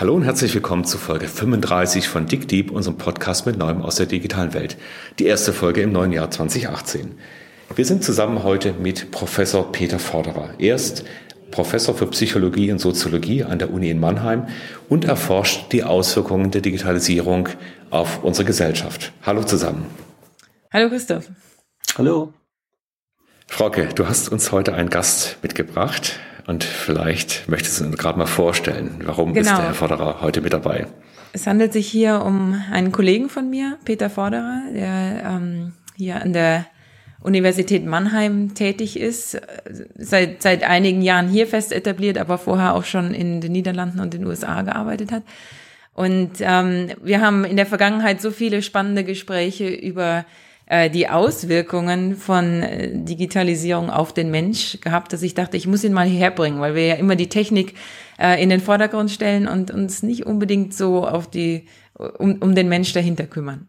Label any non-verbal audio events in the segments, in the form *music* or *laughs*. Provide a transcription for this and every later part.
Hallo und herzlich willkommen zu Folge 35 von Dick Deep, unserem Podcast mit Neuem aus der digitalen Welt. Die erste Folge im neuen Jahr 2018. Wir sind zusammen heute mit Professor Peter Forderer. Er ist Professor für Psychologie und Soziologie an der Uni in Mannheim und erforscht die Auswirkungen der Digitalisierung auf unsere Gesellschaft. Hallo zusammen. Hallo Christoph. Hallo. Frauke, du hast uns heute einen Gast mitgebracht und vielleicht möchtest du uns gerade mal vorstellen, warum genau. ist der Herr Forderer heute mit dabei? Es handelt sich hier um einen Kollegen von mir, Peter Forderer, der ähm, hier an der Universität Mannheim tätig ist, seit, seit einigen Jahren hier fest etabliert, aber vorher auch schon in den Niederlanden und den USA gearbeitet hat. Und ähm, wir haben in der Vergangenheit so viele spannende Gespräche über die Auswirkungen von äh, Digitalisierung auf den Mensch gehabt, dass ich dachte, ich muss ihn mal hierher bringen, weil wir ja immer die Technik äh, in den Vordergrund stellen und uns nicht unbedingt so auf die, um, um den Mensch dahinter kümmern.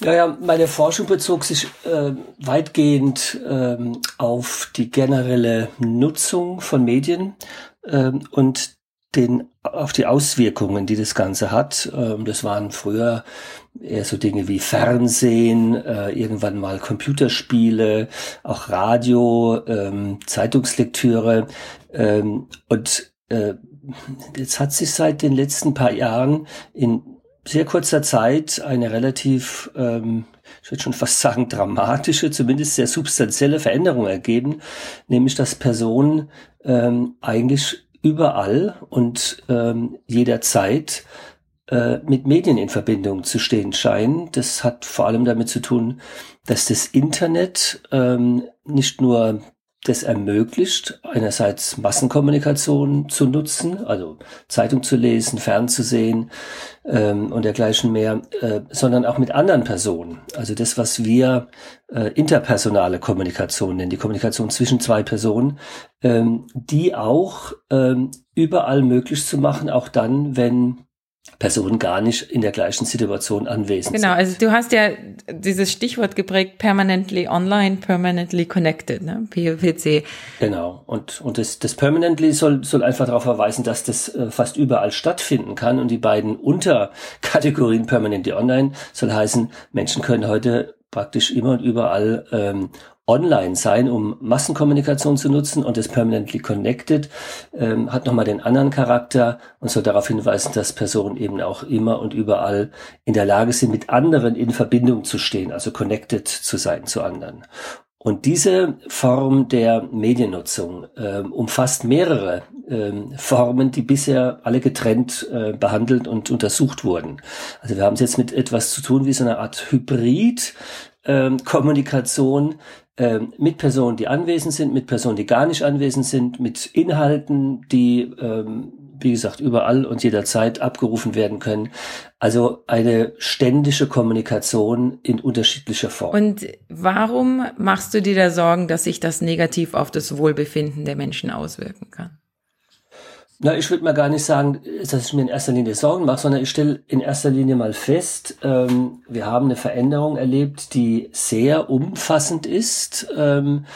Ja, ja, meine Forschung bezog sich äh, weitgehend ähm, auf die generelle Nutzung von Medien ähm, und den, auf die Auswirkungen, die das Ganze hat. Ähm, das waren früher eher so Dinge wie Fernsehen, äh, irgendwann mal Computerspiele, auch Radio, ähm, Zeitungslektüre. Ähm, und äh, jetzt hat sich seit den letzten paar Jahren in sehr kurzer Zeit eine relativ, ähm, ich würde schon fast sagen, dramatische, zumindest sehr substanzielle Veränderung ergeben, nämlich dass Personen ähm, eigentlich überall und ähm, jederzeit mit Medien in Verbindung zu stehen scheinen. Das hat vor allem damit zu tun, dass das Internet ähm, nicht nur das ermöglicht, einerseits Massenkommunikation zu nutzen, also Zeitung zu lesen, fernzusehen ähm, und dergleichen mehr, äh, sondern auch mit anderen Personen. Also das, was wir äh, interpersonale Kommunikation nennen, die Kommunikation zwischen zwei Personen, ähm, die auch ähm, überall möglich zu machen, auch dann, wenn Personen gar nicht in der gleichen Situation anwesend genau, sind. Genau, also du hast ja dieses Stichwort geprägt, permanently online, permanently connected, ne? POPC. Genau, und, und das, das permanently soll, soll einfach darauf verweisen, dass das äh, fast überall stattfinden kann und die beiden Unterkategorien permanently online soll heißen, Menschen können heute praktisch immer und überall ähm, online sein, um Massenkommunikation zu nutzen und das Permanently Connected ähm, hat nochmal den anderen Charakter und soll darauf hinweisen, dass Personen eben auch immer und überall in der Lage sind, mit anderen in Verbindung zu stehen, also connected zu sein zu anderen. Und diese Form der Mediennutzung äh, umfasst mehrere äh, Formen, die bisher alle getrennt äh, behandelt und untersucht wurden. Also wir haben es jetzt mit etwas zu tun wie so eine Art Hybrid. Ähm, Kommunikation, mit Personen, die anwesend sind, mit Personen, die gar nicht anwesend sind, mit Inhalten, die, ähm, wie gesagt, überall und jederzeit abgerufen werden können. Also eine ständige Kommunikation in unterschiedlicher Form. Und warum machst du dir da Sorgen, dass sich das negativ auf das Wohlbefinden der Menschen auswirken kann? Na, ich würde mal gar nicht sagen, dass ich mir in erster Linie Sorgen mache, sondern ich stelle in erster Linie mal fest, ähm, wir haben eine Veränderung erlebt, die sehr umfassend ist, ähm,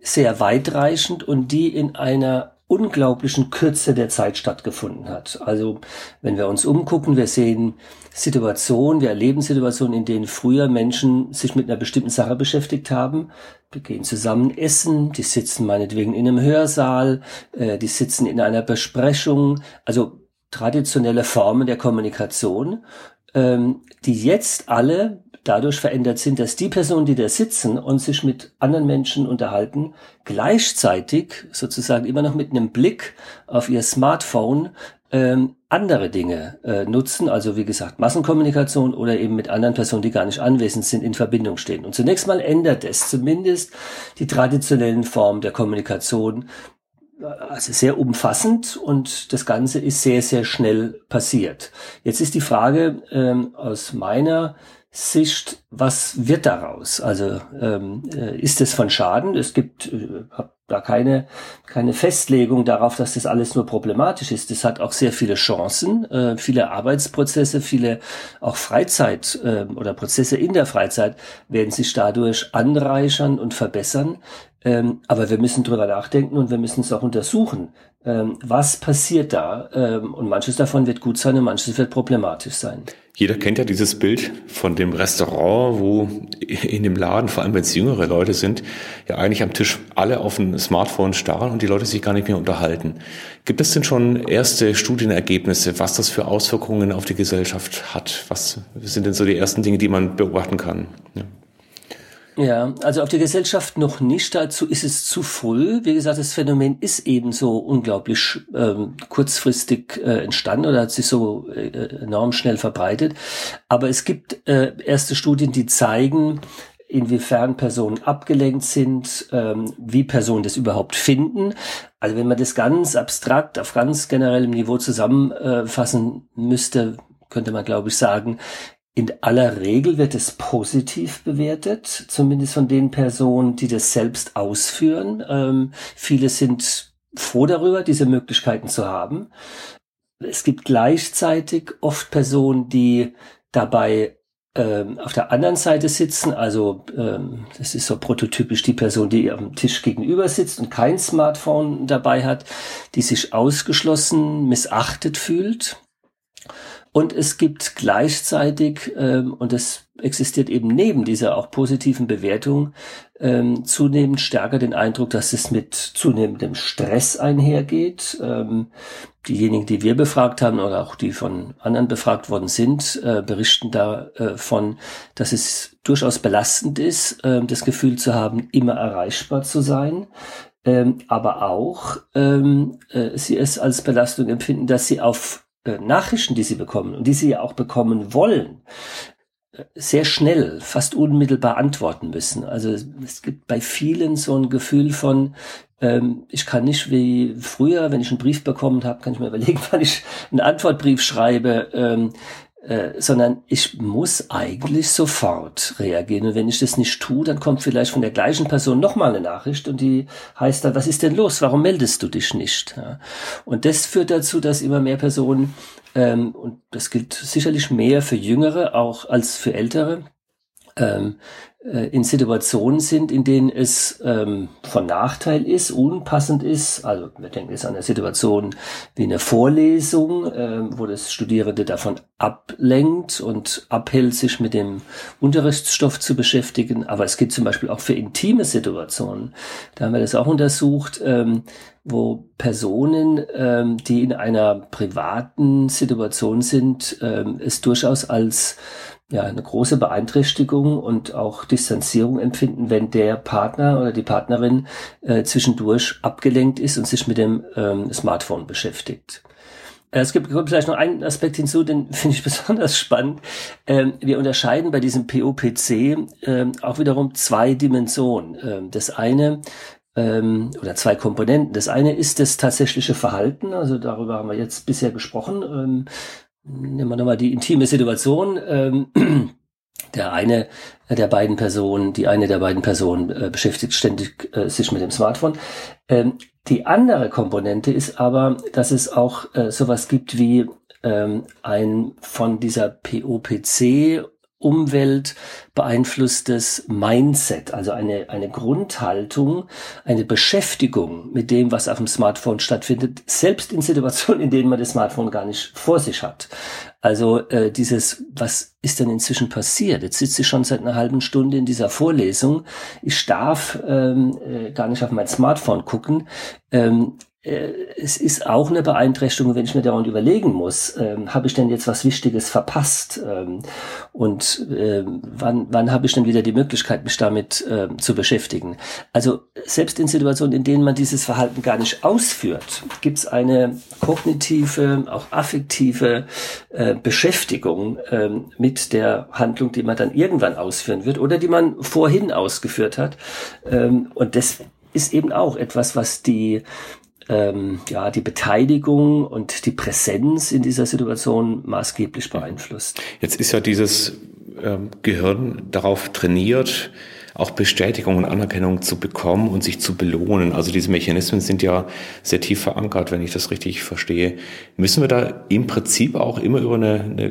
sehr weitreichend und die in einer unglaublichen Kürze der Zeit stattgefunden hat. Also wenn wir uns umgucken, wir sehen Situationen, wir erleben Situationen, in denen früher Menschen sich mit einer bestimmten Sache beschäftigt haben, wir gehen zusammen essen, die sitzen meinetwegen in einem Hörsaal, äh, die sitzen in einer Besprechung, also traditionelle Formen der Kommunikation, ähm, die jetzt alle dadurch verändert sind, dass die Personen, die da sitzen und sich mit anderen Menschen unterhalten, gleichzeitig sozusagen immer noch mit einem Blick auf ihr Smartphone ähm, andere Dinge äh, nutzen, also wie gesagt Massenkommunikation oder eben mit anderen Personen, die gar nicht anwesend sind, in Verbindung stehen. Und zunächst mal ändert es zumindest die traditionellen Formen der Kommunikation, äh, also sehr umfassend und das Ganze ist sehr, sehr schnell passiert. Jetzt ist die Frage ähm, aus meiner Sicht, was wird daraus? Also ähm, äh, ist es von Schaden? Es gibt äh, da keine keine Festlegung darauf, dass das alles nur problematisch ist. Das hat auch sehr viele Chancen, äh, viele Arbeitsprozesse, viele auch Freizeit äh, oder Prozesse in der Freizeit werden sich dadurch anreichern und verbessern. Ähm, aber wir müssen drüber nachdenken und wir müssen es auch untersuchen. Ähm, was passiert da? Ähm, und manches davon wird gut sein und manches wird problematisch sein. Jeder kennt ja dieses Bild von dem Restaurant, wo in dem Laden, vor allem wenn es jüngere Leute sind, ja eigentlich am Tisch alle auf ein Smartphone starren und die Leute sich gar nicht mehr unterhalten. Gibt es denn schon erste Studienergebnisse, was das für Auswirkungen auf die Gesellschaft hat? Was sind denn so die ersten Dinge, die man beobachten kann? Ja. Ja, also auf die Gesellschaft noch nicht. Dazu ist es zu früh. Wie gesagt, das Phänomen ist eben so unglaublich ähm, kurzfristig äh, entstanden oder hat sich so äh, enorm schnell verbreitet. Aber es gibt äh, erste Studien, die zeigen, inwiefern Personen abgelenkt sind, ähm, wie Personen das überhaupt finden. Also wenn man das ganz abstrakt auf ganz generellem Niveau zusammenfassen müsste, könnte man, glaube ich, sagen, in aller Regel wird es positiv bewertet, zumindest von den Personen, die das selbst ausführen. Ähm, viele sind froh darüber, diese Möglichkeiten zu haben. Es gibt gleichzeitig oft Personen, die dabei ähm, auf der anderen Seite sitzen, also ähm, das ist so prototypisch die Person, die am Tisch gegenüber sitzt und kein Smartphone dabei hat, die sich ausgeschlossen, missachtet fühlt und es gibt gleichzeitig, ähm, und das existiert eben neben dieser auch positiven Bewertung, ähm, zunehmend stärker den Eindruck, dass es mit zunehmendem Stress einhergeht. Ähm, diejenigen, die wir befragt haben oder auch die von anderen befragt worden sind, äh, berichten davon, dass es durchaus belastend ist, äh, das Gefühl zu haben, immer erreichbar zu sein. Ähm, aber auch ähm, äh, sie es als Belastung empfinden, dass sie auf äh, Nachrichten, die sie bekommen und die sie ja auch bekommen wollen, äh, sehr schnell, fast unmittelbar antworten müssen. Also es gibt bei vielen so ein Gefühl von, ähm, ich kann nicht wie früher, wenn ich einen Brief bekommen habe, kann ich mir *laughs* überlegen, wann ich einen Antwortbrief schreibe. Ähm, äh, sondern ich muss eigentlich sofort reagieren. Und wenn ich das nicht tue, dann kommt vielleicht von der gleichen Person nochmal eine Nachricht und die heißt dann, was ist denn los? Warum meldest du dich nicht? Ja. Und das führt dazu, dass immer mehr Personen, ähm, und das gilt sicherlich mehr für Jüngere auch als für Ältere, ähm, äh, in Situationen sind, in denen es ähm, von Nachteil ist, unpassend ist. Also wir denken jetzt an eine Situation wie eine Vorlesung, ähm, wo das Studierende davon ablenkt und abhält, sich mit dem Unterrichtsstoff zu beschäftigen. Aber es gibt zum Beispiel auch für intime Situationen. Da haben wir das auch untersucht. Ähm, wo Personen, ähm, die in einer privaten Situation sind, ähm, es durchaus als ja, eine große Beeinträchtigung und auch Distanzierung empfinden, wenn der Partner oder die Partnerin äh, zwischendurch abgelenkt ist und sich mit dem ähm, Smartphone beschäftigt. Äh, es gibt vielleicht noch einen Aspekt hinzu, den *laughs* finde ich besonders spannend. Ähm, wir unterscheiden bei diesem POPC ähm, auch wiederum zwei Dimensionen. Ähm, das eine ähm, oder zwei Komponenten. Das eine ist das tatsächliche Verhalten, also darüber haben wir jetzt bisher gesprochen. Nehmen wir nochmal die intime Situation. Ähm, *clears throat* der eine der beiden Personen, die eine der beiden Personen äh, beschäftigt ständig äh, sich mit dem Smartphone. Ähm, die andere Komponente ist aber, dass es auch äh, sowas gibt wie ähm, ein von dieser POPC Umwelt beeinflusstes Mindset, also eine, eine Grundhaltung, eine Beschäftigung mit dem, was auf dem Smartphone stattfindet, selbst in Situationen, in denen man das Smartphone gar nicht vor sich hat. Also äh, dieses, was ist denn inzwischen passiert? Jetzt sitze ich schon seit einer halben Stunde in dieser Vorlesung. Ich darf ähm, äh, gar nicht auf mein Smartphone gucken. Ähm, äh, es ist auch eine Beeinträchtigung, wenn ich mir dauernd überlegen muss, ähm, habe ich denn jetzt was Wichtiges verpasst? Ähm, und ähm, wann, wann habe ich denn wieder die Möglichkeit, mich damit ähm, zu beschäftigen? Also selbst in Situationen, in denen man dieses Verhalten gar nicht ausführt, gibt es eine kognitive, auch affektive äh, Beschäftigung ähm, mit der Handlung, die man dann irgendwann ausführen wird oder die man vorhin ausgeführt hat. Ähm, und das ist eben auch etwas, was die ähm, ja, die Beteiligung und die Präsenz in dieser Situation maßgeblich beeinflusst. Jetzt ist ja dieses ähm, Gehirn darauf trainiert, auch Bestätigung und Anerkennung zu bekommen und sich zu belohnen. Also diese Mechanismen sind ja sehr tief verankert, wenn ich das richtig verstehe. Müssen wir da im Prinzip auch immer über eine, eine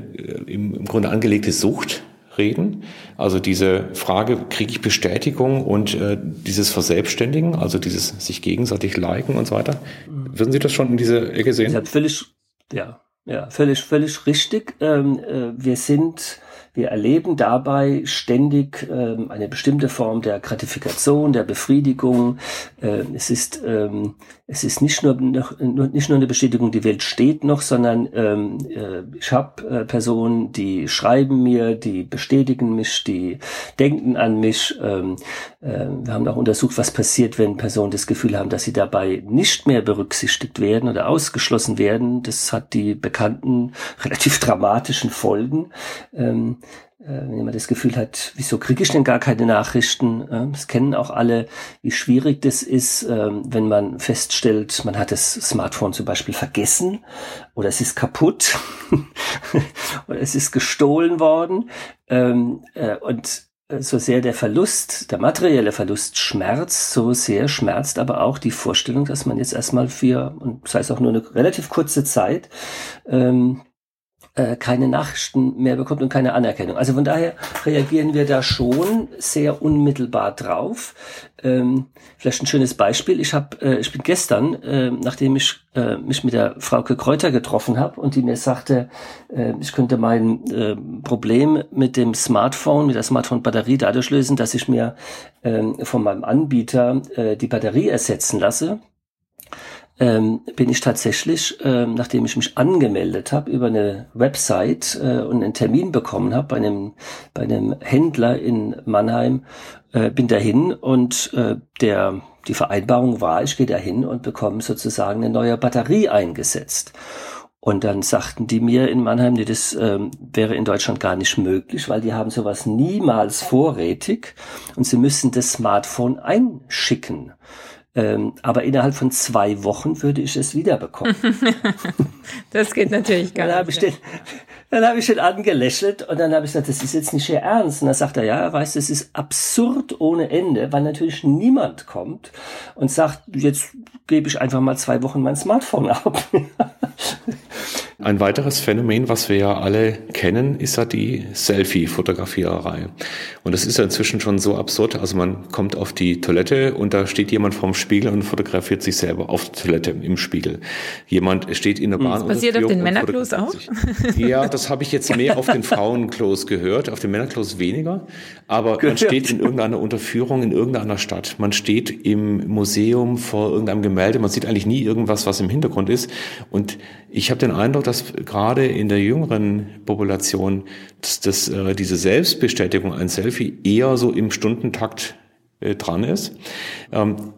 im Grunde angelegte Sucht reden. Also diese Frage, kriege ich Bestätigung und äh, dieses Verselbstständigen, also dieses sich gegenseitig liken und so weiter. Würden Sie das schon in diese Ecke sehen? Ich völlig, ja, ja, völlig, völlig richtig. Ähm, äh, wir sind wir erleben dabei ständig ähm, eine bestimmte Form der Gratifikation, der Befriedigung. Äh, es ist ähm, es ist nicht nur, noch, nicht nur eine Bestätigung, die Welt steht noch, sondern ähm, äh, ich habe äh, Personen, die schreiben mir, die bestätigen mich, die denken an mich. Ähm, äh, wir haben auch untersucht, was passiert, wenn Personen das Gefühl haben, dass sie dabei nicht mehr berücksichtigt werden oder ausgeschlossen werden. Das hat die bekannten *laughs* relativ dramatischen Folgen. Ähm, äh, wenn jemand das Gefühl hat, wieso kriege ich denn gar keine Nachrichten? Das kennen auch alle, wie schwierig das ist, ähm, wenn man feststellt, man hat das Smartphone zum Beispiel vergessen oder es ist kaputt *laughs* oder es ist gestohlen worden. Ähm, äh, und äh, so sehr der Verlust, der materielle Verlust schmerzt, so sehr schmerzt aber auch die Vorstellung, dass man jetzt erstmal für, und sei es auch nur eine relativ kurze Zeit, ähm, äh, keine Nachrichten mehr bekommt und keine Anerkennung. Also von daher reagieren wir da schon sehr unmittelbar drauf. Ähm, vielleicht ein schönes Beispiel. Ich habe, äh, ich bin gestern, äh, nachdem ich äh, mich mit der Frau Kräuter getroffen habe und die mir sagte, äh, ich könnte mein äh, Problem mit dem Smartphone, mit der Smartphone-Batterie dadurch lösen, dass ich mir äh, von meinem Anbieter äh, die Batterie ersetzen lasse ähm, bin ich tatsächlich, ähm, nachdem ich mich angemeldet habe über eine Website äh, und einen Termin bekommen habe bei einem, bei einem Händler in Mannheim, äh, bin dahin und äh, der, die Vereinbarung war, ich gehe dahin und bekomme sozusagen eine neue Batterie eingesetzt. Und dann sagten die mir in Mannheim, nee, das ähm, wäre in Deutschland gar nicht möglich, weil die haben sowas niemals vorrätig und sie müssen das Smartphone einschicken. Ähm, aber innerhalb von zwei Wochen würde ich es wiederbekommen. *laughs* das geht natürlich gar dann nicht. Hab den, dann habe ich den angelächelt und dann habe ich gesagt, das ist jetzt nicht Ihr Ernst. Und dann sagt er, ja, weißt du, es ist absurd ohne Ende, weil natürlich niemand kommt und sagt, jetzt gebe ich einfach mal zwei Wochen mein Smartphone ab. *laughs* Ein weiteres Phänomen, was wir ja alle kennen, ist ja die Selfie-Fotografiererei. Und das ist ja inzwischen schon so absurd. Also man kommt auf die Toilette und da steht jemand vorm Spiegel und fotografiert sich selber auf der Toilette im Spiegel. Jemand steht in der hm, Bahn. Das passiert auf den Männerklos auch? Sich. Ja, das habe ich jetzt *laughs* mehr auf den Frauenklos gehört, auf den Männerklos weniger. Aber man steht in irgendeiner Unterführung in irgendeiner Stadt. Man steht im Museum vor irgendeinem Gemälde. Man sieht eigentlich nie irgendwas, was im Hintergrund ist. Und ich habe den Eindruck, dass gerade in der jüngeren Population dass, dass, äh, diese Selbstbestätigung, ein Selfie, eher so im Stundentakt äh, dran ist. Ähm,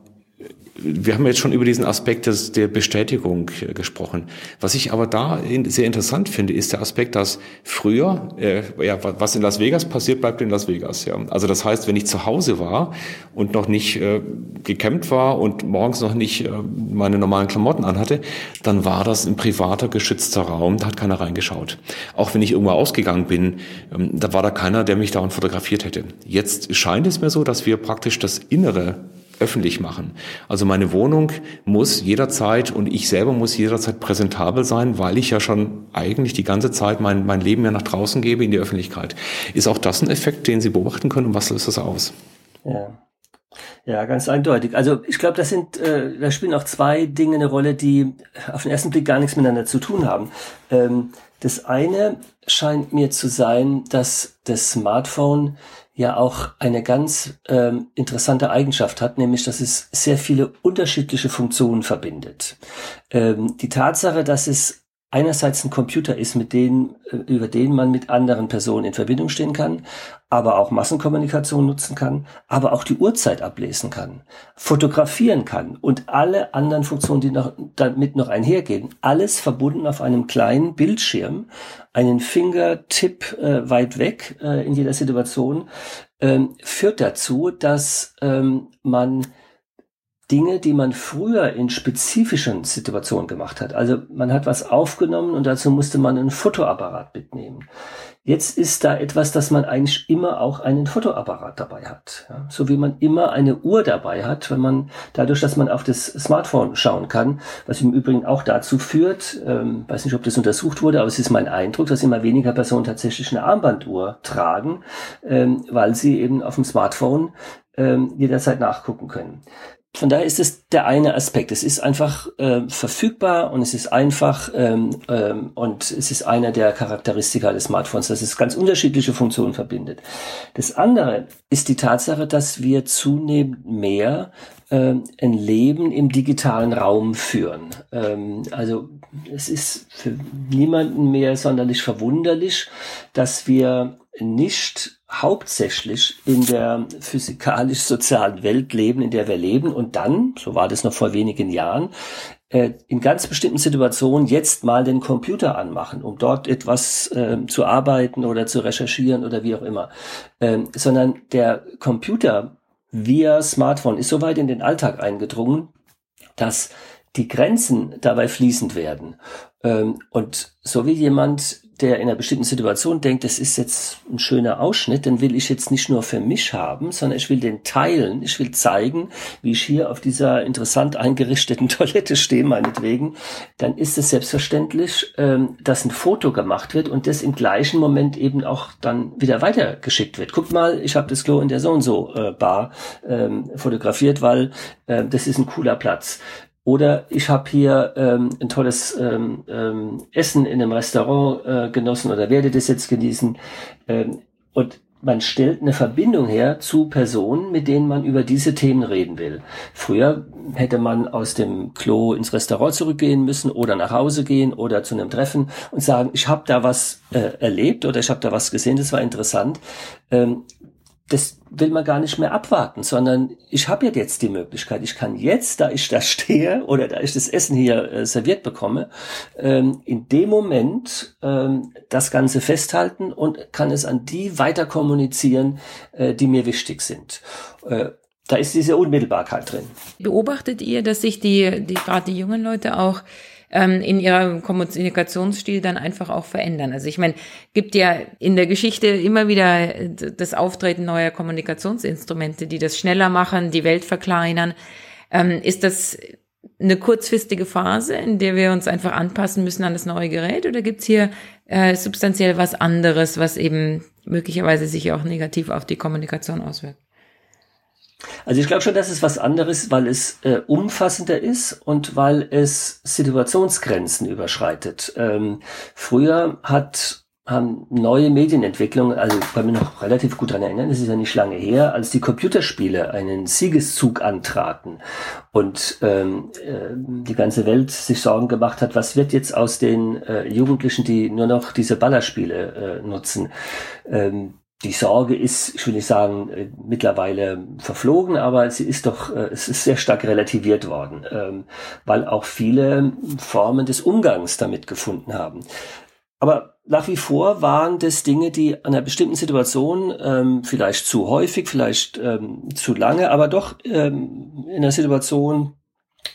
wir haben jetzt schon über diesen Aspekt des, der Bestätigung gesprochen. Was ich aber da in, sehr interessant finde, ist der Aspekt, dass früher, äh, ja, was in Las Vegas passiert, bleibt in Las Vegas. Ja. Also das heißt, wenn ich zu Hause war und noch nicht äh, gekämmt war und morgens noch nicht äh, meine normalen Klamotten anhatte, dann war das ein privater, geschützter Raum, da hat keiner reingeschaut. Auch wenn ich irgendwo ausgegangen bin, ähm, da war da keiner, der mich dauernd fotografiert hätte. Jetzt scheint es mir so, dass wir praktisch das Innere öffentlich machen. Also meine Wohnung muss jederzeit und ich selber muss jederzeit präsentabel sein, weil ich ja schon eigentlich die ganze Zeit mein, mein Leben ja nach draußen gebe in die Öffentlichkeit. Ist auch das ein Effekt, den Sie beobachten können und was löst das aus? Ja. Ja, ganz eindeutig. Also ich glaube, das sind, äh, da spielen auch zwei Dinge eine Rolle, die auf den ersten Blick gar nichts miteinander zu tun haben. Ähm, das eine scheint mir zu sein, dass das Smartphone ja auch eine ganz ähm, interessante Eigenschaft hat, nämlich dass es sehr viele unterschiedliche Funktionen verbindet. Ähm, die Tatsache, dass es einerseits ein Computer ist, mit denen, äh, über den man mit anderen Personen in Verbindung stehen kann, aber auch Massenkommunikation nutzen kann, aber auch die Uhrzeit ablesen kann, fotografieren kann und alle anderen Funktionen, die noch, damit noch einhergehen, alles verbunden auf einem kleinen Bildschirm, einen Fingertipp äh, weit weg äh, in jeder Situation, ähm, führt dazu, dass ähm, man Dinge, die man früher in spezifischen Situationen gemacht hat. Also man hat was aufgenommen und dazu musste man einen Fotoapparat mitnehmen. Jetzt ist da etwas, dass man eigentlich immer auch einen Fotoapparat dabei hat. Ja, so wie man immer eine Uhr dabei hat, wenn man dadurch, dass man auf das Smartphone schauen kann, was im Übrigen auch dazu führt, ähm, weiß nicht, ob das untersucht wurde, aber es ist mein Eindruck, dass immer weniger Personen tatsächlich eine Armbanduhr tragen, ähm, weil sie eben auf dem Smartphone ähm, jederzeit nachgucken können. Von daher ist es der eine Aspekt. Es ist einfach äh, verfügbar und es ist einfach ähm, ähm, und es ist einer der Charakteristika des Smartphones, dass es ganz unterschiedliche Funktionen verbindet. Das andere ist die Tatsache, dass wir zunehmend mehr äh, ein Leben im digitalen Raum führen. Ähm, also es ist für niemanden mehr sonderlich verwunderlich, dass wir nicht hauptsächlich in der physikalisch-sozialen Welt leben, in der wir leben und dann, so war das noch vor wenigen Jahren, äh, in ganz bestimmten Situationen jetzt mal den Computer anmachen, um dort etwas äh, zu arbeiten oder zu recherchieren oder wie auch immer. Ähm, sondern der Computer via Smartphone ist so weit in den Alltag eingedrungen, dass die Grenzen dabei fließend werden. Ähm, und so wie jemand der in einer bestimmten Situation denkt, das ist jetzt ein schöner Ausschnitt, den will ich jetzt nicht nur für mich haben, sondern ich will den teilen. Ich will zeigen, wie ich hier auf dieser interessant eingerichteten *laughs* Toilette stehe, meinetwegen. Dann ist es selbstverständlich, ähm, dass ein Foto gemacht wird und das im gleichen Moment eben auch dann wieder weitergeschickt wird. Guck mal, ich habe das Klo in der so und so Bar ähm, fotografiert, weil äh, das ist ein cooler Platz. Oder ich habe hier ähm, ein tolles ähm, ähm, Essen in einem Restaurant äh, genossen oder werde das jetzt genießen. Ähm, und man stellt eine Verbindung her zu Personen, mit denen man über diese Themen reden will. Früher hätte man aus dem Klo ins Restaurant zurückgehen müssen oder nach Hause gehen oder zu einem Treffen und sagen, ich habe da was äh, erlebt oder ich habe da was gesehen, das war interessant. Ähm, das will man gar nicht mehr abwarten, sondern ich habe jetzt die Möglichkeit, ich kann jetzt, da ich da stehe oder da ich das Essen hier äh, serviert bekomme, ähm, in dem Moment ähm, das Ganze festhalten und kann es an die weiter kommunizieren, äh, die mir wichtig sind. Äh, da ist diese Unmittelbarkeit drin. Beobachtet ihr, dass sich die, die gerade die jungen Leute auch ähm, in ihrem Kommunikationsstil dann einfach auch verändern. Also ich meine, gibt ja in der Geschichte immer wieder das Auftreten neuer Kommunikationsinstrumente, die das schneller machen, die Welt verkleinern. Ähm, ist das eine kurzfristige Phase, in der wir uns einfach anpassen müssen an das neue Gerät oder gibt's hier äh, substanziell was anderes, was eben möglicherweise sich auch negativ auf die Kommunikation auswirkt? Also ich glaube schon, dass es was anderes, weil es äh, umfassender ist und weil es Situationsgrenzen überschreitet. Ähm, früher hat haben neue Medienentwicklungen, also ich kann mich noch relativ gut daran erinnern, das ist ja nicht lange her, als die Computerspiele einen Siegeszug antraten und ähm, äh, die ganze Welt sich Sorgen gemacht hat, was wird jetzt aus den äh, Jugendlichen, die nur noch diese Ballerspiele äh, nutzen. Ähm, die Sorge ist, ich will nicht sagen, äh, mittlerweile verflogen, aber sie ist doch, äh, es ist sehr stark relativiert worden, ähm, weil auch viele Formen des Umgangs damit gefunden haben. Aber nach wie vor waren das Dinge, die an einer bestimmten Situation ähm, vielleicht zu häufig, vielleicht ähm, zu lange, aber doch ähm, in einer Situation,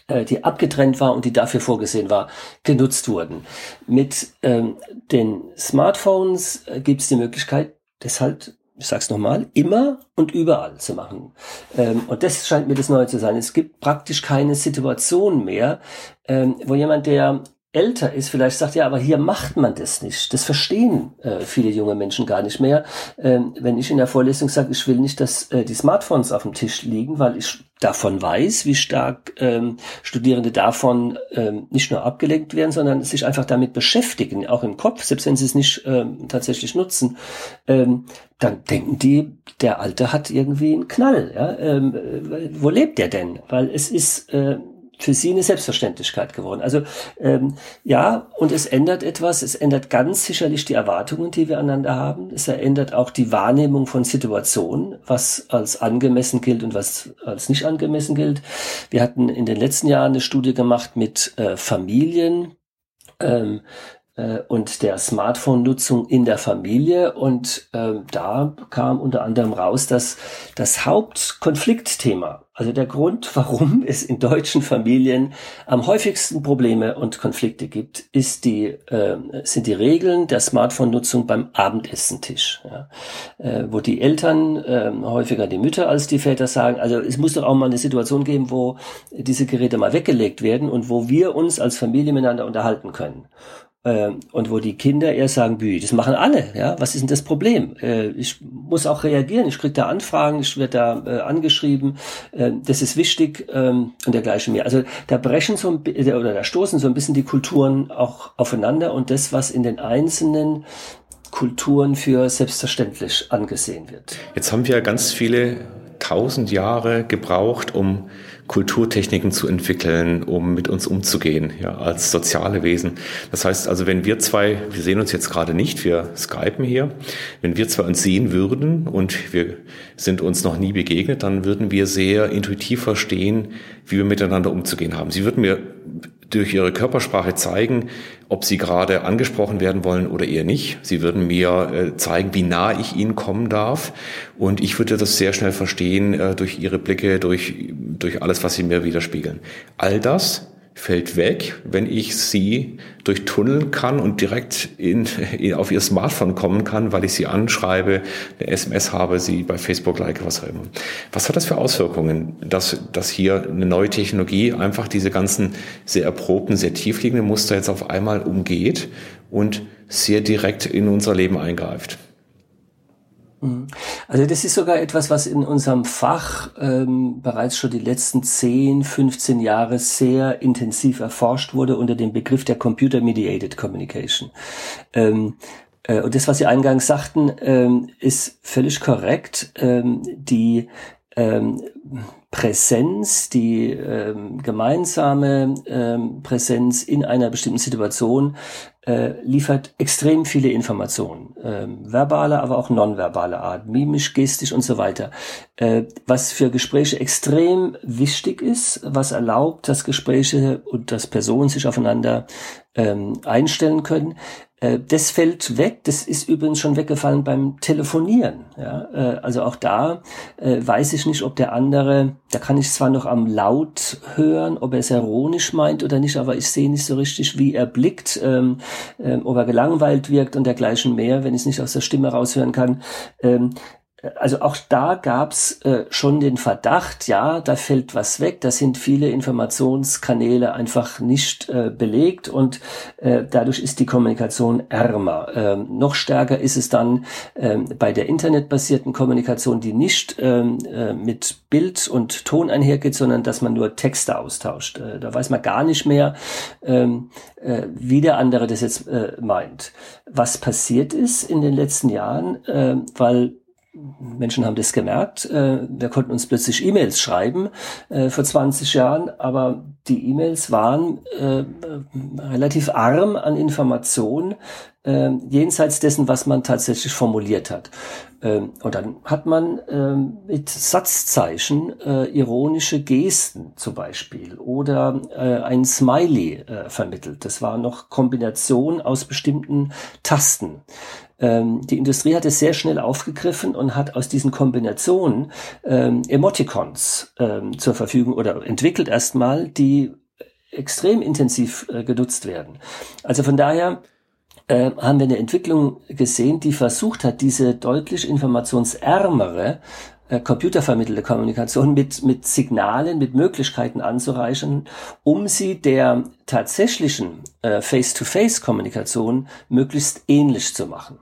äh, die abgetrennt war und die dafür vorgesehen war, genutzt wurden. Mit ähm, den Smartphones äh, gibt es die Möglichkeit, das halt, ich sag's nochmal, immer und überall zu machen. Ähm, und das scheint mir das Neue zu sein. Es gibt praktisch keine Situation mehr, ähm, wo jemand, der älter ist, vielleicht sagt, ja, aber hier macht man das nicht. Das verstehen äh, viele junge Menschen gar nicht mehr. Ähm, wenn ich in der Vorlesung sage, ich will nicht, dass äh, die Smartphones auf dem Tisch liegen, weil ich davon weiß, wie stark ähm, Studierende davon ähm, nicht nur abgelenkt werden, sondern sich einfach damit beschäftigen, auch im Kopf, selbst wenn sie es nicht ähm, tatsächlich nutzen, ähm, dann denken die, der Alte hat irgendwie einen Knall. Ja? Ähm, äh, wo lebt der denn? Weil es ist äh, für sie eine Selbstverständlichkeit geworden. Also ähm, ja, und es ändert etwas. Es ändert ganz sicherlich die Erwartungen, die wir aneinander haben. Es verändert auch die Wahrnehmung von Situationen, was als angemessen gilt und was als nicht angemessen gilt. Wir hatten in den letzten Jahren eine Studie gemacht mit äh, Familien. Ähm, äh, und der Smartphone-Nutzung in der Familie. Und äh, da kam unter anderem raus, dass das Hauptkonfliktthema, also der Grund, *laughs* warum es in deutschen Familien am häufigsten Probleme und Konflikte gibt, ist die, äh, sind die Regeln der Smartphone-Nutzung beim Abendessentisch, ja, äh, wo die Eltern, äh, häufiger die Mütter als die Väter sagen, also es muss doch auch mal eine Situation geben, wo diese Geräte mal weggelegt werden und wo wir uns als Familie miteinander unterhalten können. Ähm, und wo die Kinder eher sagen, Bü, das machen alle, ja, was ist denn das Problem? Äh, ich muss auch reagieren, ich kriege da Anfragen, ich werde da äh, angeschrieben, äh, das ist wichtig ähm, und dergleichen mehr. Also da brechen so ein, oder da stoßen so ein bisschen die Kulturen auch aufeinander und das, was in den einzelnen Kulturen für selbstverständlich angesehen wird. Jetzt haben wir ganz viele tausend Jahre gebraucht, um Kulturtechniken zu entwickeln, um mit uns umzugehen, ja, als soziale Wesen. Das heißt also, wenn wir zwei, wir sehen uns jetzt gerade nicht, wir skypen hier, wenn wir zwei uns sehen würden und wir sind uns noch nie begegnet, dann würden wir sehr intuitiv verstehen, wie wir miteinander umzugehen haben. Sie würden mir durch ihre Körpersprache zeigen, ob sie gerade angesprochen werden wollen oder eher nicht. Sie würden mir äh, zeigen, wie nah ich ihnen kommen darf. Und ich würde das sehr schnell verstehen äh, durch ihre Blicke, durch, durch alles, was sie mir widerspiegeln. All das fällt weg, wenn ich sie durchtunneln kann und direkt in, in, auf ihr Smartphone kommen kann, weil ich sie anschreibe, eine SMS habe, sie bei Facebook like, was auch immer. Was hat das für Auswirkungen, dass, dass hier eine neue Technologie einfach diese ganzen sehr erprobten, sehr tiefliegenden Muster jetzt auf einmal umgeht und sehr direkt in unser Leben eingreift? Mhm. Also das ist sogar etwas, was in unserem Fach ähm, bereits schon die letzten 10, 15 Jahre sehr intensiv erforscht wurde unter dem Begriff der Computer Mediated Communication. Ähm, äh, und das, was Sie eingangs sagten, ähm, ist völlig korrekt. Ähm, die ähm, Präsenz, die ähm, gemeinsame ähm, Präsenz in einer bestimmten Situation äh, liefert extrem viele Informationen, ähm, verbale, aber auch nonverbale Art, mimisch, gestisch und so weiter, äh, was für Gespräche extrem wichtig ist, was erlaubt, dass Gespräche und dass Personen sich aufeinander ähm, einstellen können. Äh, das fällt weg. Das ist übrigens schon weggefallen beim Telefonieren. Ja, äh, also auch da äh, weiß ich nicht, ob der andere, da kann ich zwar noch am Laut hören, ob er es ironisch meint oder nicht, aber ich sehe nicht so richtig, wie er blickt, ähm, ähm, ob er gelangweilt wirkt und dergleichen mehr, wenn ich es nicht aus der Stimme raushören kann. Ähm, also auch da gab's äh, schon den Verdacht, ja, da fällt was weg, da sind viele Informationskanäle einfach nicht äh, belegt und äh, dadurch ist die Kommunikation ärmer. Ähm, noch stärker ist es dann ähm, bei der internetbasierten Kommunikation, die nicht ähm, äh, mit Bild und Ton einhergeht, sondern dass man nur Texte austauscht. Äh, da weiß man gar nicht mehr, ähm, äh, wie der andere das jetzt meint. Was passiert ist in den letzten Jahren, äh, weil Menschen haben das gemerkt. Äh, wir konnten uns plötzlich E-Mails schreiben äh, vor 20 Jahren, aber die E-Mails waren äh, relativ arm an Informationen jenseits dessen, was man tatsächlich formuliert hat. und dann hat man mit Satzzeichen ironische Gesten zum Beispiel oder ein Smiley vermittelt. Das war noch Kombination aus bestimmten Tasten. Ähm, die Industrie hat es sehr schnell aufgegriffen und hat aus diesen Kombinationen ähm, Emoticons ähm, zur Verfügung oder entwickelt erstmal, die extrem intensiv äh, genutzt werden. Also von daher äh, haben wir eine Entwicklung gesehen, die versucht hat, diese deutlich informationsärmere äh, computervermittelte Kommunikation mit, mit Signalen, mit Möglichkeiten anzureichen, um sie der tatsächlichen äh, Face-to-Face-Kommunikation möglichst ähnlich zu machen.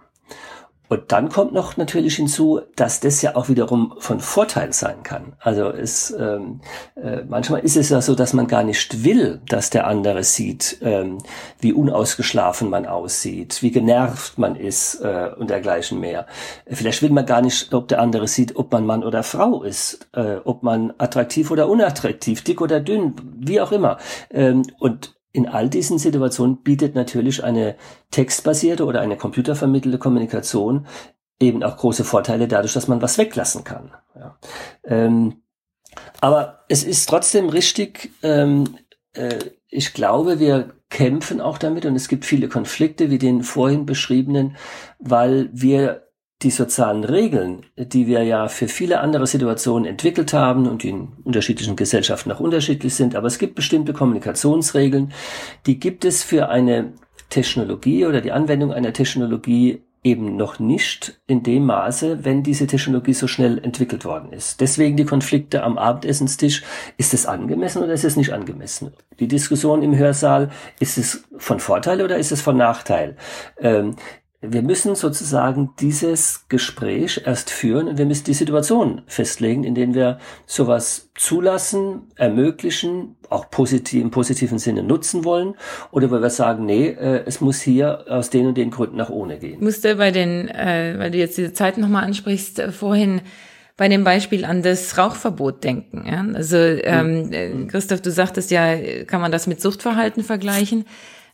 Und dann kommt noch natürlich hinzu, dass das ja auch wiederum von Vorteil sein kann. Also es ähm, äh, manchmal ist es ja so, dass man gar nicht will, dass der andere sieht, ähm, wie unausgeschlafen man aussieht, wie genervt man ist äh, und dergleichen mehr. Vielleicht will man gar nicht, ob der andere sieht, ob man Mann oder Frau ist, äh, ob man attraktiv oder unattraktiv, dick oder dünn, wie auch immer. Ähm, und in all diesen Situationen bietet natürlich eine textbasierte oder eine computervermittelte Kommunikation eben auch große Vorteile dadurch, dass man was weglassen kann. Ja. Ähm, aber es ist trotzdem richtig, ähm, äh, ich glaube, wir kämpfen auch damit und es gibt viele Konflikte, wie den vorhin beschriebenen, weil wir die sozialen Regeln, die wir ja für viele andere Situationen entwickelt haben und die in unterschiedlichen Gesellschaften auch unterschiedlich sind, aber es gibt bestimmte Kommunikationsregeln, die gibt es für eine Technologie oder die Anwendung einer Technologie eben noch nicht in dem Maße, wenn diese Technologie so schnell entwickelt worden ist. Deswegen die Konflikte am Abendessenstisch. Ist es angemessen oder ist es nicht angemessen? Die Diskussion im Hörsaal, ist es von Vorteil oder ist es von Nachteil? Ähm, wir müssen sozusagen dieses Gespräch erst führen und wir müssen die Situation festlegen, in denen wir sowas zulassen, ermöglichen, auch positiv, im positiven Sinne nutzen wollen oder wo wir sagen, nee, äh, es muss hier aus den und den Gründen nach ohne gehen. Ich musste bei den, äh, weil du jetzt diese Zeit nochmal ansprichst, äh, vorhin bei dem Beispiel an das Rauchverbot denken. Ja? Also ähm, mhm. Christoph, du sagtest ja, kann man das mit Suchtverhalten vergleichen?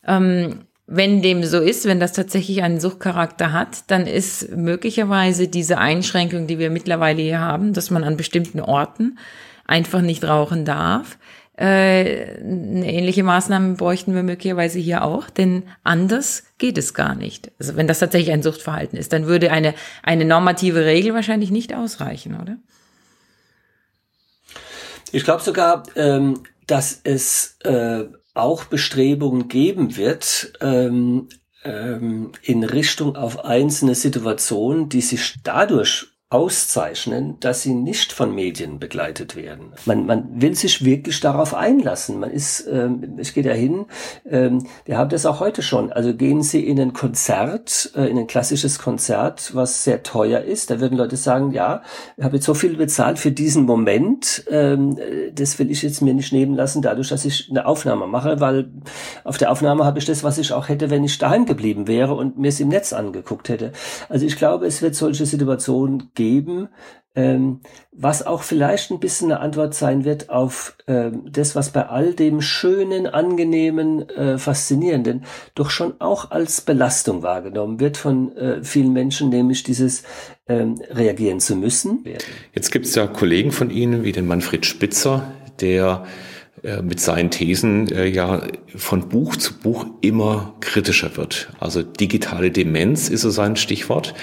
Ähm, wenn dem so ist, wenn das tatsächlich einen Suchtcharakter hat, dann ist möglicherweise diese Einschränkung, die wir mittlerweile hier haben, dass man an bestimmten Orten einfach nicht rauchen darf, äh, eine ähnliche Maßnahme bräuchten wir möglicherweise hier auch, denn anders geht es gar nicht. Also wenn das tatsächlich ein Suchtverhalten ist, dann würde eine, eine normative Regel wahrscheinlich nicht ausreichen, oder? Ich glaube sogar, ähm, dass es äh, auch Bestrebungen geben wird, ähm, ähm, in Richtung auf einzelne Situationen, die sich dadurch auszeichnen, dass sie nicht von Medien begleitet werden. Man, man will sich wirklich darauf einlassen. Man ist, ähm, ich gehe dahin, ähm, wir haben das auch heute schon. Also gehen Sie in ein Konzert, äh, in ein klassisches Konzert, was sehr teuer ist. Da würden Leute sagen, ja, ich habe jetzt so viel bezahlt für diesen Moment, ähm, das will ich jetzt mir nicht nehmen lassen, dadurch, dass ich eine Aufnahme mache, weil auf der Aufnahme habe ich das, was ich auch hätte, wenn ich daheim geblieben wäre und mir es im Netz angeguckt hätte. Also ich glaube, es wird solche Situationen geben geben, ähm, was auch vielleicht ein bisschen eine Antwort sein wird auf ähm, das, was bei all dem Schönen, Angenehmen, äh, Faszinierenden doch schon auch als Belastung wahrgenommen wird von äh, vielen Menschen, nämlich dieses ähm, reagieren zu müssen. Jetzt gibt es ja Kollegen von Ihnen wie den Manfred Spitzer, der mit seinen Thesen äh, ja von Buch zu Buch immer kritischer wird. Also digitale Demenz ist so sein Stichwort.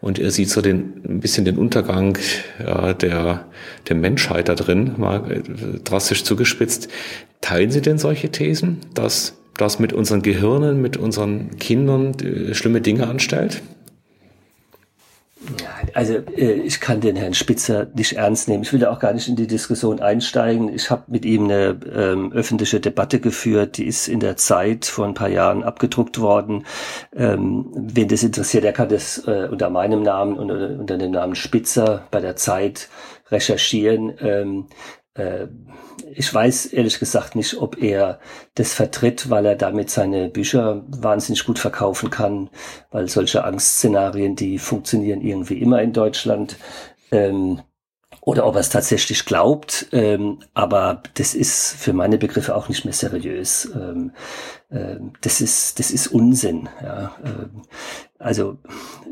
Und er sieht so den, ein bisschen den Untergang der, der Menschheit da drin, mal äh, drastisch zugespitzt. Teilen Sie denn solche Thesen, dass das mit unseren Gehirnen, mit unseren Kindern schlimme Dinge anstellt? Also äh, ich kann den Herrn Spitzer nicht ernst nehmen. Ich will auch gar nicht in die Diskussion einsteigen. Ich habe mit ihm eine ähm, öffentliche Debatte geführt, die ist in der Zeit vor ein paar Jahren abgedruckt worden. Ähm, wen das interessiert, der kann das äh, unter meinem Namen und unter, unter dem Namen Spitzer bei der Zeit recherchieren. Ähm, äh, ich weiß ehrlich gesagt nicht, ob er das vertritt, weil er damit seine Bücher wahnsinnig gut verkaufen kann, weil solche Angstszenarien, die funktionieren irgendwie immer in Deutschland. Ähm, oder ob er es tatsächlich glaubt, ähm, aber das ist für meine Begriffe auch nicht mehr seriös. Ähm, ähm, das ist das ist Unsinn. Ja. Ähm, also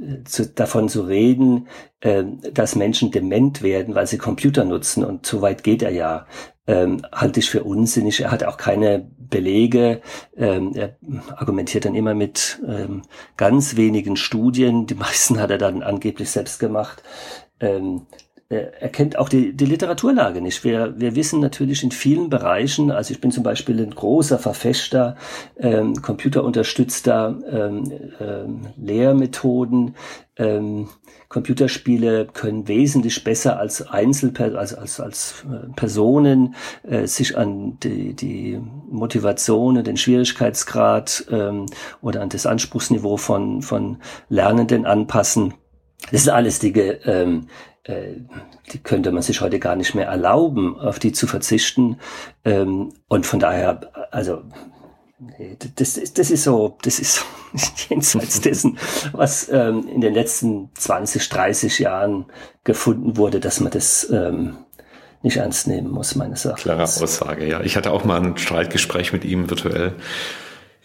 äh, zu, davon zu reden, ähm, dass Menschen dement werden, weil sie Computer nutzen und so weit geht er ja, ähm, halte ich für unsinnig. Er hat auch keine Belege. Ähm, er argumentiert dann immer mit ähm, ganz wenigen Studien. Die meisten hat er dann angeblich selbst gemacht. Ähm, er kennt auch die, die Literaturlage nicht. Wir, wir wissen natürlich in vielen Bereichen, also ich bin zum Beispiel ein großer Verfechter ähm, computerunterstützter ähm, ähm, Lehrmethoden. Ähm, Computerspiele können wesentlich besser als Einzelpersonen, als, als, als äh, Personen äh, sich an die, die Motivation und den Schwierigkeitsgrad ähm, oder an das Anspruchsniveau von, von Lernenden anpassen. Das sind alles Dinge, ähm, äh, die könnte man sich heute gar nicht mehr erlauben, auf die zu verzichten. Ähm, und von daher, also das, ist, das ist so, das ist *laughs* jenseits *laughs* dessen, was ähm, in den letzten 20, 30 Jahren gefunden wurde, dass man das ähm, nicht ernst nehmen muss, meines Erachtens. Klare Aussage, ja. Ich hatte auch mal ein Streitgespräch mit ihm virtuell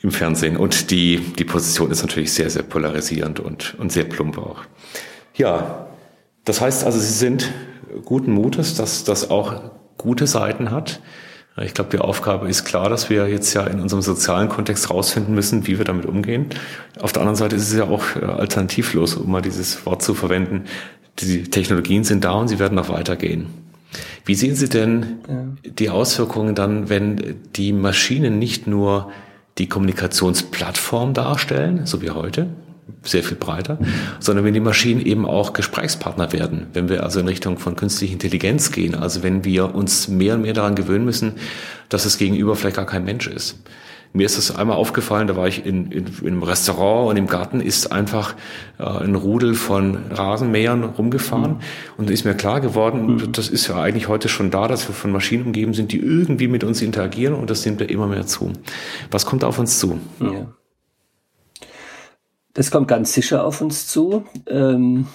im Fernsehen und die, die Position ist natürlich sehr, sehr polarisierend und, und sehr plump auch. Ja, das heißt also, Sie sind guten Mutes, dass das auch gute Seiten hat. Ich glaube, die Aufgabe ist klar, dass wir jetzt ja in unserem sozialen Kontext rausfinden müssen, wie wir damit umgehen. Auf der anderen Seite ist es ja auch äh, alternativlos, um mal dieses Wort zu verwenden. Die Technologien sind da und sie werden noch weitergehen. Wie sehen Sie denn ja. die Auswirkungen dann, wenn die Maschinen nicht nur die Kommunikationsplattform darstellen, so wie heute, sehr viel breiter, sondern wenn die Maschinen eben auch Gesprächspartner werden, wenn wir also in Richtung von künstlicher Intelligenz gehen, also wenn wir uns mehr und mehr daran gewöhnen müssen, dass das Gegenüber vielleicht gar kein Mensch ist. Mir ist das einmal aufgefallen, da war ich in, in, einem Restaurant und im Garten ist einfach äh, ein Rudel von Rasenmähern rumgefahren mhm. und ist mir klar geworden, mhm. das ist ja eigentlich heute schon da, dass wir von Maschinen umgeben sind, die irgendwie mit uns interagieren und das nimmt ja immer mehr zu. Was kommt auf uns zu? Ja. Das kommt ganz sicher auf uns zu. Ähm,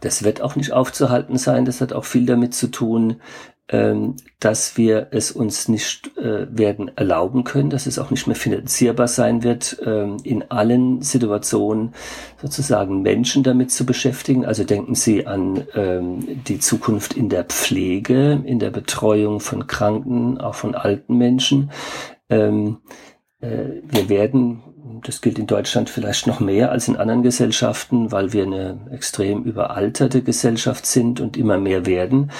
das wird auch nicht aufzuhalten sein. Das hat auch viel damit zu tun, ähm, dass wir es uns nicht äh, werden erlauben können, dass es auch nicht mehr finanzierbar sein wird, ähm, in allen Situationen sozusagen Menschen damit zu beschäftigen. Also denken Sie an die Zukunft in der Pflege, in der Betreuung von Kranken, auch von alten Menschen. Äh, wir werden das gilt in Deutschland vielleicht noch mehr als in anderen Gesellschaften, weil wir eine extrem überalterte Gesellschaft sind und immer mehr werden.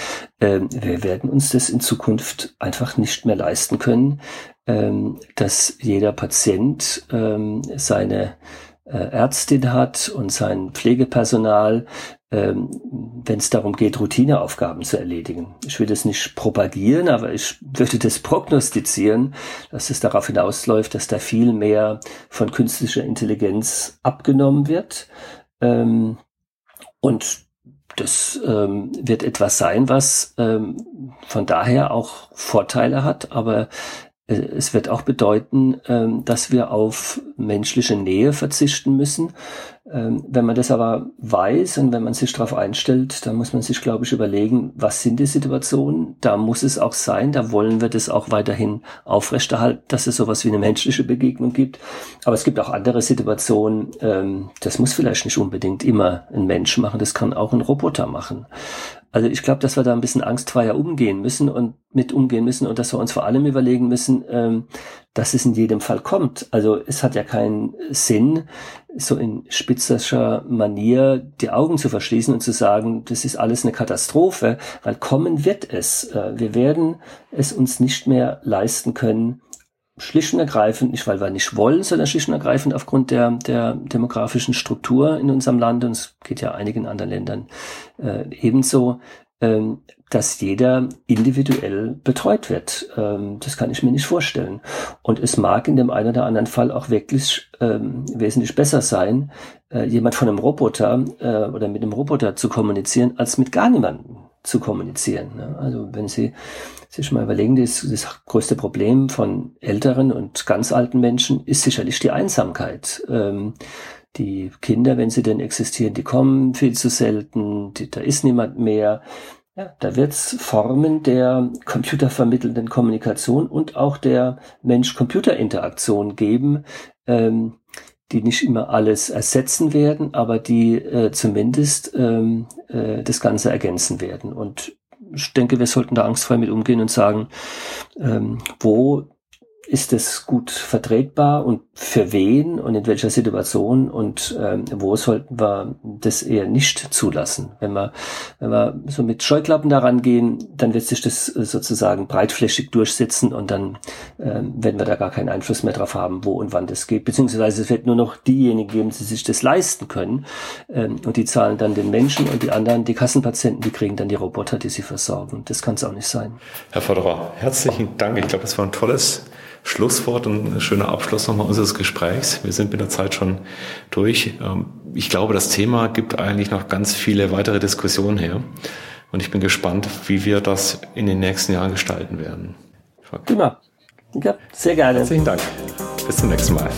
Ähm, wir werden uns das in Zukunft einfach nicht mehr leisten können, ähm, dass jeder Patient ähm, seine äh, Ärztin hat und sein Pflegepersonal, ähm, wenn es darum geht, Routineaufgaben zu erledigen. Ich will das nicht propagieren, aber ich würde das *laughs* prognostizieren, dass es darauf hinausläuft, dass da viel mehr von künstlicher Intelligenz abgenommen wird. Ähm, und das ähm, wird etwas sein, was von daher auch Vorteile hat, aber äh, es wird auch bedeuten, ähm, dass wir auf menschliche Nähe verzichten müssen. Ähm, wenn man das aber weiß und wenn man sich darauf einstellt, dann muss man sich, glaube ich, überlegen, was sind die Situationen? Da muss es auch sein, da wollen wir das auch weiterhin aufrechterhalten, dass es sowas wie eine menschliche Begegnung gibt. Aber es gibt auch andere Situationen, ähm, das muss vielleicht nicht unbedingt immer ein Mensch machen, das kann auch ein Roboter machen. Also ich glaube, dass wir da ein bisschen angstfreier umgehen müssen und mit umgehen müssen und dass wir uns vor allem überlegen müssen, ähm, dass es in jedem Fall kommt. Also es hat ja keinen Sinn, so in spitzerscher Manier die Augen zu verschließen und zu sagen, das ist alles eine Katastrophe, weil kommen wird es. Äh, wir werden es uns nicht mehr leisten können, schlicht und ergreifend, nicht weil wir nicht wollen, sondern schlicht und ergreifend aufgrund der, der demografischen Struktur in unserem Land, und es geht ja einigen anderen Ländern äh, ebenso, ähm, dass jeder individuell betreut wird. Ähm, das kann ich mir nicht vorstellen. Und es mag in dem einen oder anderen Fall auch wirklich ähm, wesentlich besser sein, äh, jemand von einem Roboter äh, oder mit einem Roboter zu kommunizieren, als mit gar niemandem zu kommunizieren. Ne? Also wenn Sie sich mal überlegen, das, das größte Problem von älteren und ganz alten Menschen ist sicherlich die Einsamkeit. Ähm, die Kinder, wenn sie denn existieren, die kommen viel zu selten, die, da ist niemand mehr. Ja, da wird es Formen der computervermittelnden Kommunikation und auch der Mensch-Computer-Interaktion geben, ähm, die nicht immer alles ersetzen werden, aber die äh, zumindest ähm, äh, das Ganze ergänzen werden. Und ich denke, wir sollten da angstfrei mit umgehen und sagen, ähm, wo ist es gut vertretbar und für wen und in welcher Situation und ähm, wo sollten wir das eher nicht zulassen? Wenn wir, wenn wir so mit Scheuklappen daran gehen, dann wird sich das äh, sozusagen breitflächig durchsetzen und dann ähm, werden wir da gar keinen Einfluss mehr drauf haben, wo und wann das geht. Beziehungsweise es wird nur noch diejenigen geben, die sich das leisten können ähm, und die zahlen dann den Menschen und die anderen, die Kassenpatienten, die kriegen dann die Roboter, die sie versorgen. Das kann es auch nicht sein. Herr Förderer, herzlichen Dank. Ich glaube, das war ein tolles Schlusswort und ein schöner Abschluss nochmal unseres Gesprächs. Wir sind mit der Zeit schon durch. Ähm, ich glaube, das Thema gibt eigentlich noch ganz viele weitere Diskussionen her. Und ich bin gespannt, wie wir das in den nächsten Jahren gestalten werden. Prima. Ja, sehr gerne. Herzlichen Dank. Bis zum nächsten Mal.